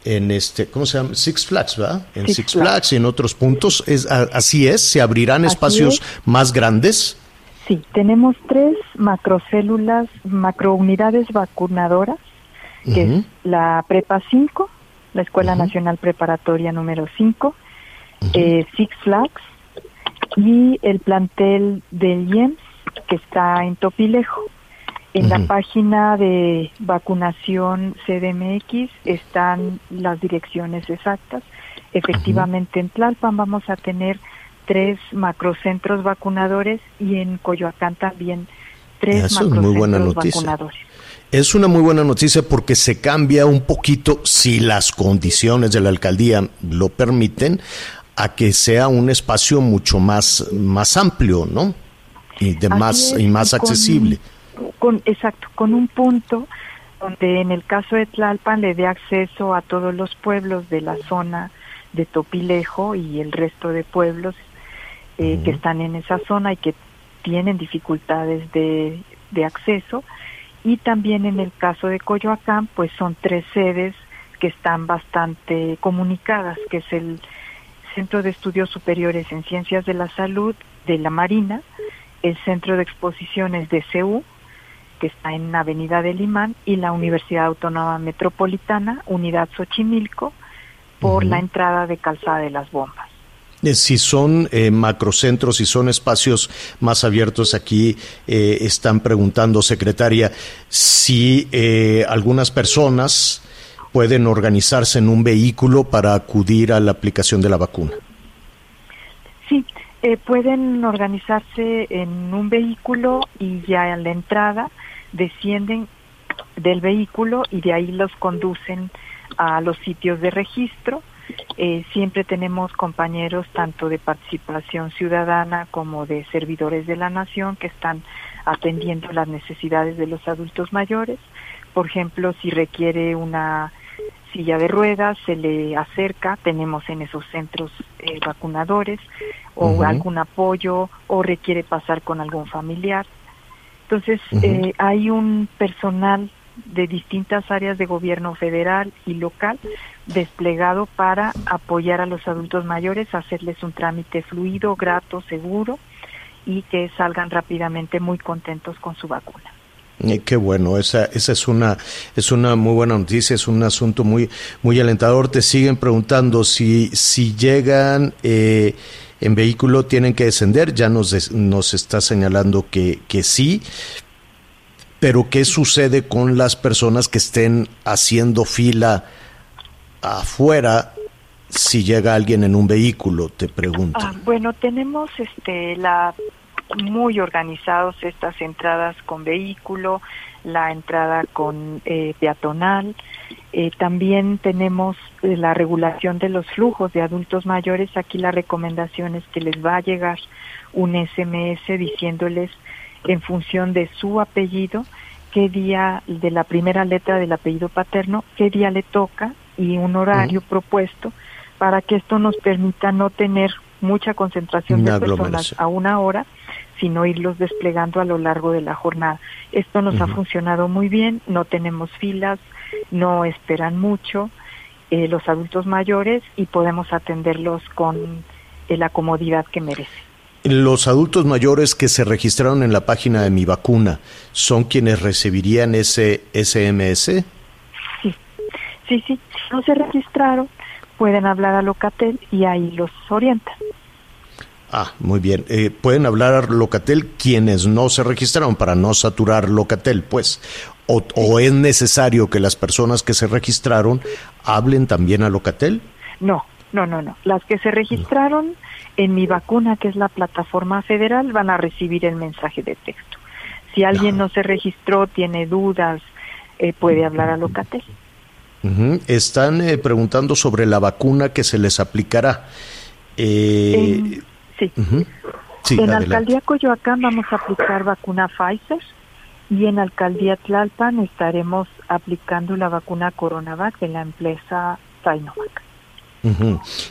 en este, ¿cómo se llama? Six Flags, ¿verdad? En Six, Flags. y en otros puntos. Es, así es, se abrirán espacios más grandes. Sí, tenemos tres macrocélulas, macrounidades vacunadoras, que es la Prepa 5, la Escuela Nacional Preparatoria número 5, eh, Six Flags y el plantel del IEMS, que está en Topilejo. En la página de vacunación CDMX están las direcciones exactas. Efectivamente, en Tlalpan vamos a tener tres macrocentros vacunadores y en Coyoacán también tres Eso es muy buena noticia. vacunadores. Es una muy buena noticia porque se cambia un poquito, si las condiciones de la alcaldía lo permiten, a que sea un espacio mucho más, más amplio, ¿no? Y de Así más, es, y más con- accesible. Con, exacto, con un punto donde en el caso de Tlalpan le dé acceso a todos los pueblos de la zona de Topilejo y el resto de pueblos eh, que están en esa zona y que tienen dificultades de, de acceso. Y también en el caso de Coyoacán, pues son tres sedes que están bastante comunicadas, que es el Centro de Estudios Superiores en Ciencias de la Salud de la Marina, el Centro de Exposiciones de CEU, que está en Avenida del Imán, y la Universidad Autónoma Metropolitana, Unidad Xochimilco, por la entrada de Calzada de las Bombas. Eh, Si son eh, macrocentros, si son espacios más abiertos, aquí eh, están preguntando, secretaria, si eh, algunas personas pueden organizarse en un vehículo para acudir a la aplicación de la vacuna. Sí, eh, pueden organizarse en un vehículo y ya a la entrada descienden del vehículo y de ahí los conducen a los sitios de registro. Eh, siempre tenemos compañeros tanto de participación ciudadana como de servidores de la nación que están atendiendo las necesidades de los adultos mayores. Por ejemplo, si requiere una silla de ruedas, se le acerca, tenemos en esos centros eh, vacunadores o algún apoyo o requiere pasar con algún familiar. Entonces, eh, hay un personal de distintas áreas de gobierno federal y local desplegado para apoyar a los adultos mayores, hacerles un trámite fluido, grato, seguro y que salgan rápidamente muy contentos con su vacuna. Qué bueno, esa, esa es una es una muy buena noticia, es un asunto muy muy alentador. Te siguen preguntando si si llegan eh, en vehículo tienen que descender. Ya nos nos está señalando que que sí. Pero qué sucede con las personas que estén haciendo fila afuera si llega alguien en un vehículo? Te pregunto. Ah, bueno, tenemos este la muy organizados estas entradas con vehículo, la entrada con eh, peatonal. Eh, también tenemos eh, la regulación de los flujos de adultos mayores. Aquí la recomendación es que les va a llegar un SMS diciéndoles en función de su apellido qué día de la primera letra del apellido paterno, qué día le toca y un horario propuesto para que esto nos permita no tener mucha concentración Una de personas a una hora, sino irlos desplegando a lo largo de la jornada. Esto nos ha funcionado muy bien, no tenemos filas, no esperan mucho eh, los adultos mayores y podemos atenderlos con eh, la comodidad que merecen. Los adultos mayores que se registraron en la página de mi vacuna son quienes recibirían ese SMS. Sí, sí, si no se registraron, pueden hablar a Locatel y ahí los orientan. Ah, muy bien. Eh, pueden hablar a Locatel quienes no se registraron para no saturar Locatel, pues. O, o es necesario que las personas que se registraron hablen también a Locatel? No, no, no, no. Las que se registraron en mi vacuna, que es la plataforma federal, van a recibir el mensaje de texto. Si alguien no se registró, tiene dudas, eh, puede hablar a Locatel. Están eh, preguntando sobre la vacuna que se les aplicará. Eh, sí. Sí, en adelante. Alcaldía Coyoacán vamos a aplicar vacuna Pfizer y en Alcaldía Tlalpan estaremos aplicando la vacuna Coronavac de la empresa Sinovac.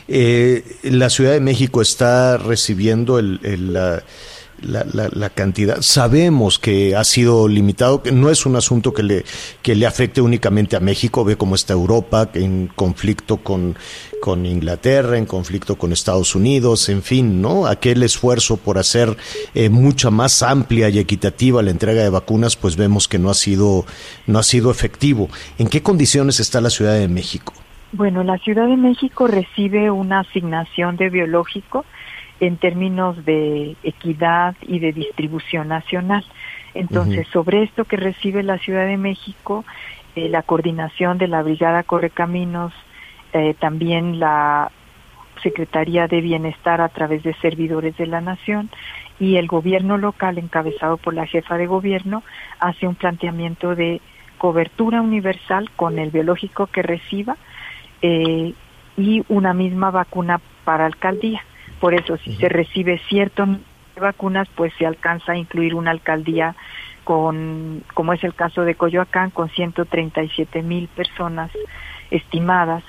Eh, la Ciudad de México está recibiendo el, la, la- la- la cantidad. Sabemos que ha sido limitado, que no es un asunto que le, que le afecte únicamente a México, ve cómo está Europa en conflicto con, con Inglaterra, en conflicto con Estados Unidos, en fin, ¿no? Aquel esfuerzo por hacer eh, mucha más amplia y equitativa la entrega de vacunas, pues vemos que no ha sido, no ha sido efectivo. ¿En qué condiciones está la Ciudad de México? Bueno, la Ciudad de México recibe una asignación de biológico en términos de equidad y de distribución nacional. Entonces, sobre esto que recibe la Ciudad de México, eh, la coordinación de la Brigada Correcaminos, eh, también la Secretaría de Bienestar a través de servidores de la Nación y el gobierno local encabezado por la jefa de gobierno hace un planteamiento de cobertura universal con el biológico que reciba eh, y una misma vacuna para alcaldía. Por eso, si se recibe cierto de vacunas, pues se alcanza a incluir una alcaldía con, como es el caso de Coyoacán, con 137 mil personas estimadas,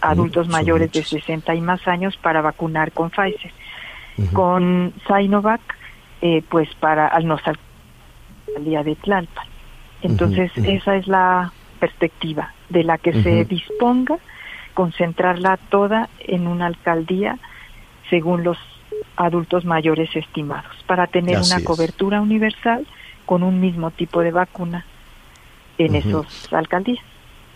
adultos mayores de 60 y más años, para vacunar con Pfizer. Con Sinovac, eh, pues para al no alcaldía de Tlalpan. Entonces, esa es la perspectiva de la que se disponga concentrarla toda en una alcaldía según los adultos mayores estimados, para tener una cobertura universal con un mismo tipo de vacuna en esas alcaldías.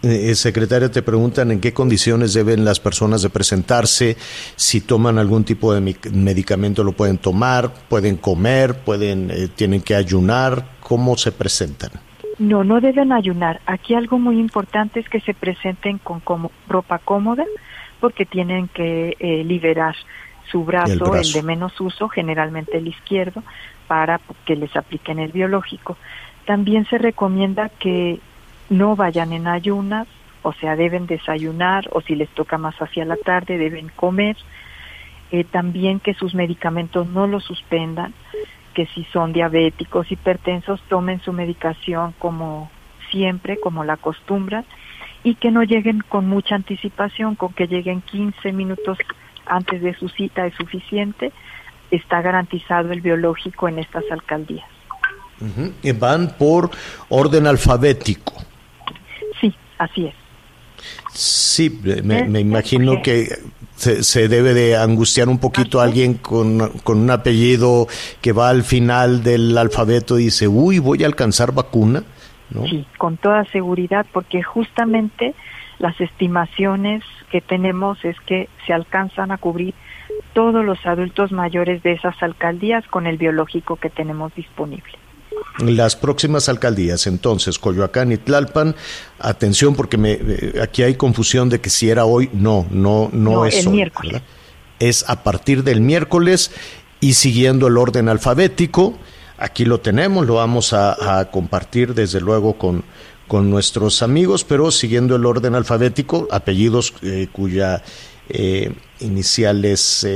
Eh, eh, secretaria, te preguntan en qué condiciones deben las personas de presentarse, si toman algún tipo de medicamento lo pueden tomar, pueden comer, pueden, eh, tienen que ayunar, ¿cómo se presentan? No, no deben ayunar. Aquí algo muy importante es que se presenten con como, ropa cómoda porque tienen que eh, liberar su brazo, el de menos uso, generalmente el izquierdo, para que les apliquen el biológico. También se recomienda que no vayan en ayunas, o sea, deben desayunar o si les toca más hacia la tarde deben comer. Eh, también que sus medicamentos no los suspendan que si son diabéticos, hipertensos, tomen su medicación como siempre, como la acostumbran, y que no lleguen con mucha anticipación, con que lleguen 15 minutos antes de su cita es suficiente, está garantizado el biológico en estas alcaldías. van por orden alfabético. Sí, así es. Sí, me, imagino que se, debe de angustiar un poquito alguien con, con, un apellido que va al final del alfabeto y dice, uy, voy a alcanzar vacuna. ¿no? Sí, con toda seguridad, porque justamente las estimaciones que tenemos es que se alcanzan a cubrir todos los adultos mayores de esas alcaldías con el biológico que tenemos disponible las próximas alcaldías, entonces, Coyoacán y Tlalpan, atención porque me, eh, aquí hay confusión de que si era hoy, no, no, no, es el miércoles. Es a partir del miércoles y siguiendo el orden alfabético. Aquí lo tenemos, lo vamos a, compartir desde luego con, con nuestros amigos, pero siguiendo el orden alfabético, apellidos eh, cuya eh, inicial es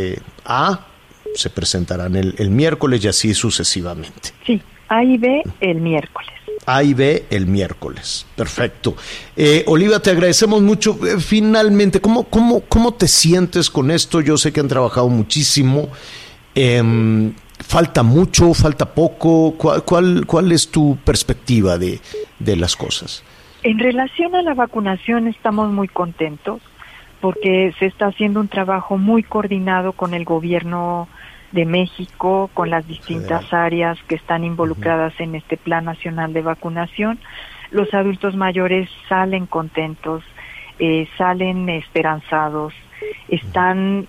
A, se presentarán el, el miércoles y así sucesivamente. Sí, a y B el miércoles. A y B el miércoles. Perfecto. Eh, Oliva, te agradecemos mucho. Eh, finalmente, ¿cómo, cómo, ¿cómo te sientes con esto? Yo sé que han trabajado muchísimo. Em, ¿Falta mucho? ¿Falta poco? ¿Cuál, cuál, cuál es tu perspectiva de, de las cosas? En relación a la vacunación estamos muy contentos porque se está haciendo un trabajo muy coordinado con el gobierno de México, con las distintas áreas que están involucradas en este Plan Nacional de Vacunación. Los adultos mayores salen contentos, eh, salen esperanzados, están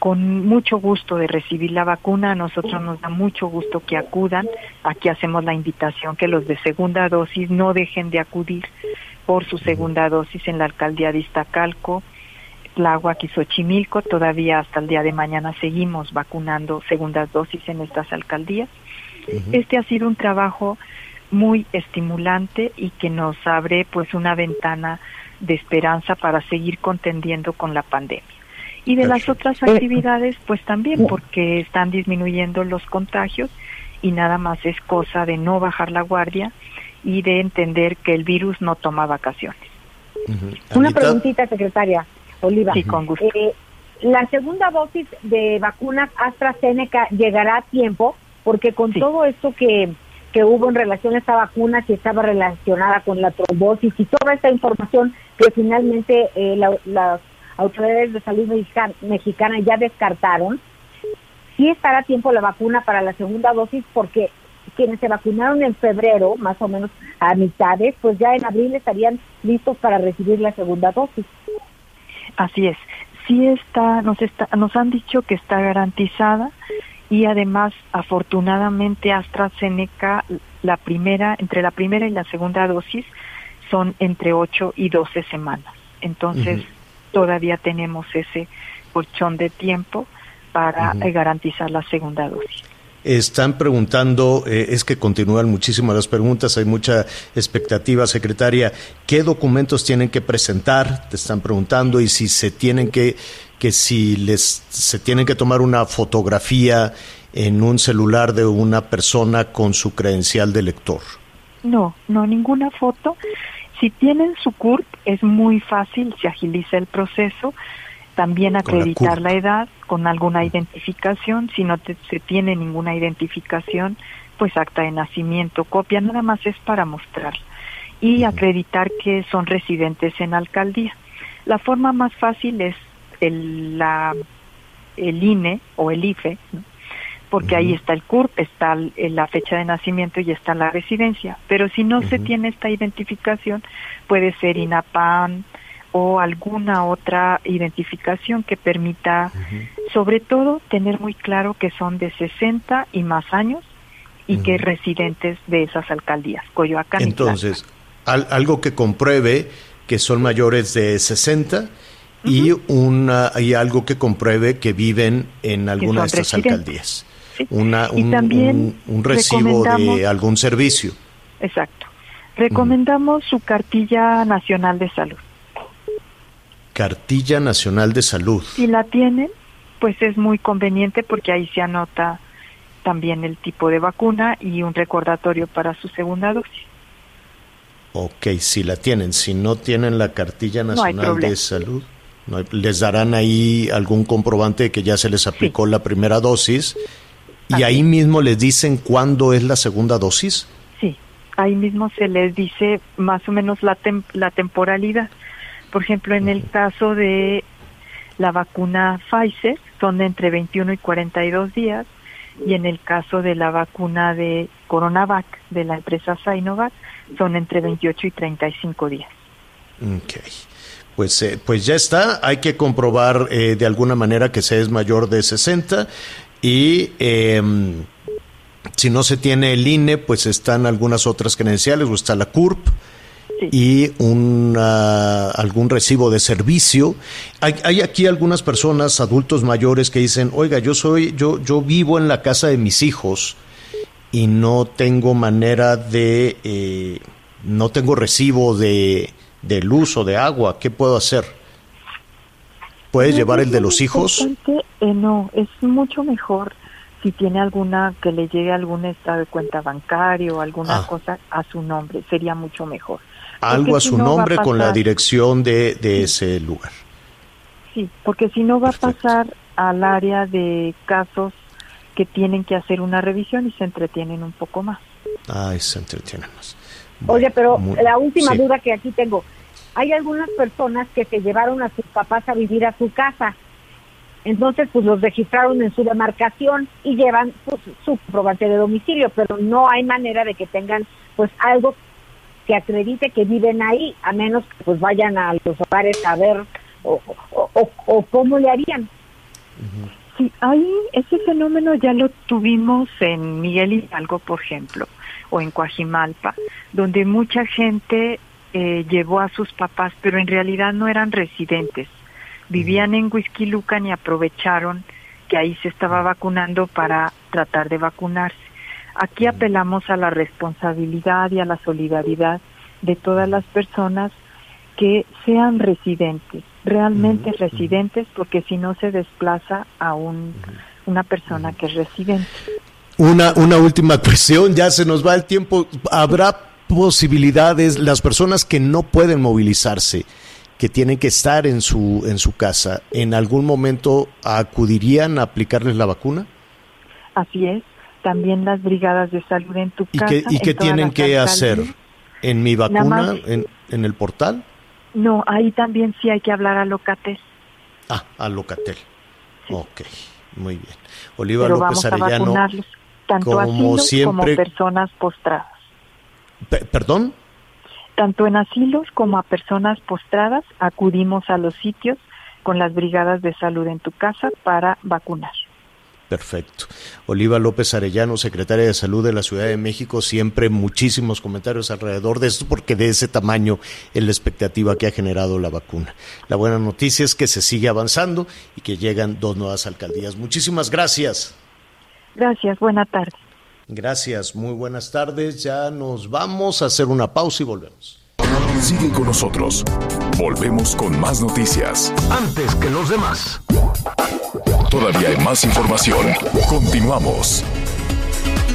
con mucho gusto de recibir la vacuna. A nosotros nos da mucho gusto que acudan. Aquí hacemos la invitación que los de segunda dosis no dejen de acudir por su segunda dosis en la alcaldía de Iztacalco, Tláhuac y Xochimilco. Todavía hasta el día de mañana seguimos vacunando segundas dosis en estas alcaldías. Este ha sido un trabajo muy estimulante y que nos abre pues una ventana de esperanza para seguir contendiendo con la pandemia. Y de las otras actividades pues también porque están disminuyendo los contagios y nada más es cosa de no bajar la guardia y de entender que el virus no toma vacaciones. Una preguntita, secretaria. Oliva. con gusto. Eh, la segunda dosis de vacunas AstraZeneca llegará a tiempo, porque con todo esto que, que hubo en relación a esta vacuna, que estaba relacionada con la trombosis y toda esta información que finalmente eh, las autoridades de salud mexicana, ya descartaron, sí estará a tiempo la vacuna para la segunda dosis, porque quienes se vacunaron en febrero, más o menos a mitades, pues ya en abril estarían listos para recibir la segunda dosis. Así es. Sí está, nos está, nos han dicho que está garantizada y además, afortunadamente, AstraZeneca, la primera, entre la primera y la segunda dosis son entre 8 y 12 semanas. Entonces, todavía tenemos ese colchón de tiempo para eh, garantizar la segunda dosis. Están preguntando, eh, es que continúan muchísimas las preguntas, hay mucha expectativa, secretaria. ¿Qué documentos tienen que presentar? Te están preguntando y si se tienen que, que si les se tienen que tomar una fotografía en un celular de una persona con su credencial de lector. No, no ninguna foto. Si tienen su CURP es muy fácil, se agiliza el proceso también acreditar la, edad con alguna identificación. Si no se tiene ninguna identificación, pues acta de nacimiento, copia, nada más es para mostrar. Y acreditar que son residentes en alcaldía. La forma más fácil es el, la, el INE o el IFE, porque ahí está el CURP, está la fecha de nacimiento y está la residencia. Pero si no se tiene esta identificación, puede ser INAPAN, o alguna otra identificación que permita, sobre todo, tener muy claro que son de 60 y más años y que residentes de esas alcaldías, Coyoacán. Entonces, algo que compruebe que son mayores de 60 y una y algo que compruebe que viven en alguna de estas alcaldías. Una, un, un, recibo de algún servicio. Exacto. Recomendamos su cartilla nacional de salud. Cartilla Nacional de Salud. Si la tienen, pues es muy conveniente porque ahí se anota también el tipo de vacuna y un recordatorio para su segunda dosis. Ok, si la tienen, si no tienen la cartilla nacional de salud, les darán ahí algún comprobante de que ya se les aplicó la primera dosis y ahí mismo les dicen cuándo es la segunda dosis. Sí, ahí mismo se les dice más o menos la, la temporalidad. Por ejemplo, en el caso de la vacuna Pfizer son entre 21 y 42 días y en el caso de la vacuna de Coronavac de la empresa Sinovac son entre 28 y 35 días. Ok. Pues, eh, pues ya está, hay que comprobar eh, de alguna manera que se es mayor de 60 y em, si no se tiene el INE, pues están algunas otras credenciales o está la CURP y un, algún recibo de servicio. Hay, hay, aquí algunas personas, adultos mayores, que dicen, oiga, yo soy, yo, yo vivo en la casa de mis hijos y no tengo manera de, eh, no tengo recibo de, de luz o de agua, ¿qué puedo hacer? ¿Puedes llevar el de los hijos? Eh, no, es mucho mejor si tiene alguna que le llegue algún estado de cuenta bancario o alguna ah. cosa a su nombre, sería mucho mejor algo a su nombre con la dirección de, ese lugar. Sí, porque si no va a pasar al área de casos que tienen que hacer una revisión y se entretienen un poco más. Ay, se entretienen más. Oye, pero la última duda que aquí tengo. Hay algunas personas que se llevaron a sus papás a vivir a su casa. Entonces, pues los registraron en su demarcación y llevan pues, su comprobante de domicilio, pero no hay manera de que tengan pues algo que acredite que viven ahí, a menos que pues vayan a los hogares a ver o, o, cómo le harían. Sí, ahí ese fenómeno ya lo tuvimos en Miguel Hidalgo, por ejemplo, o en Coajimalpa, donde mucha gente eh, llevó a sus papás, pero en realidad no eran residentes. Vivían en Whisky Lucan y aprovecharon que ahí se estaba vacunando para tratar de vacunarse. Aquí apelamos a la responsabilidad y a la solidaridad de todas las personas que sean residentes, realmente residentes, porque si no se desplaza a un, una persona que es residente. Una, una última cuestión, ya se nos va el tiempo. ¿Habrá posibilidades, las personas que no pueden movilizarse, que tienen que estar en su, en su casa, en algún momento acudirían a aplicarles la vacuna? Así es también las brigadas de salud en tu casa. ¿Y qué, tienen que hacer? ¿En mi vacuna? en, el portal? No, ahí también sí hay que hablar a Locatel. Ah, a Locatel. Ok, muy bien. Oliva López Arellano. tanto como siempre, como personas postradas. ¿Perdón? Tanto en asilos como a personas postradas acudimos a los sitios con las brigadas de salud en tu casa para vacunar. Perfecto. Oliva López Arellano, secretaria de Salud de la Ciudad de México, siempre muchísimos comentarios alrededor de esto porque de ese tamaño es la expectativa que ha generado la vacuna. La buena noticia es que se sigue avanzando y que llegan dos nuevas alcaldías. Muchísimas gracias. Gracias, buena tarde. Gracias, muy buenas tardes. Ya nos vamos a hacer una pausa y volvemos. Sigue con nosotros. Volvemos con más noticias. Antes que los demás. Todavía hay más información. Continuamos.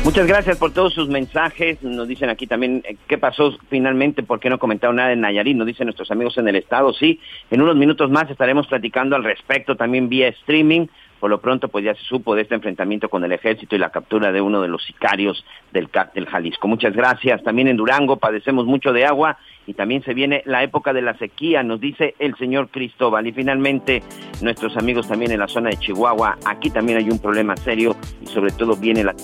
Muchas gracias por todos sus mensajes. Nos dicen aquí también eh, qué pasó finalmente, por qué no comentaron nada en Nayarit. Nos dicen nuestros amigos en el estado. Sí, en unos minutos más estaremos platicando al respecto también vía streaming. Por lo pronto, pues ya se supo de este enfrentamiento con el ejército y la captura de uno de los sicarios del cártel Jalisco. Muchas gracias. También en Durango padecemos mucho de agua y también se viene la época de la sequía, nos dice el señor Cristóbal. Y finalmente, nuestros amigos también en la zona de Chihuahua, aquí también hay un problema serio y sobre todo viene la...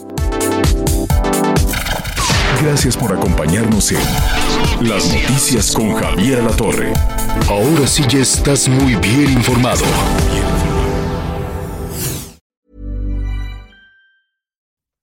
Gracias por acompañarnos en Las Noticias con Javier La Torre. Ahora sí ya estás muy bien informado.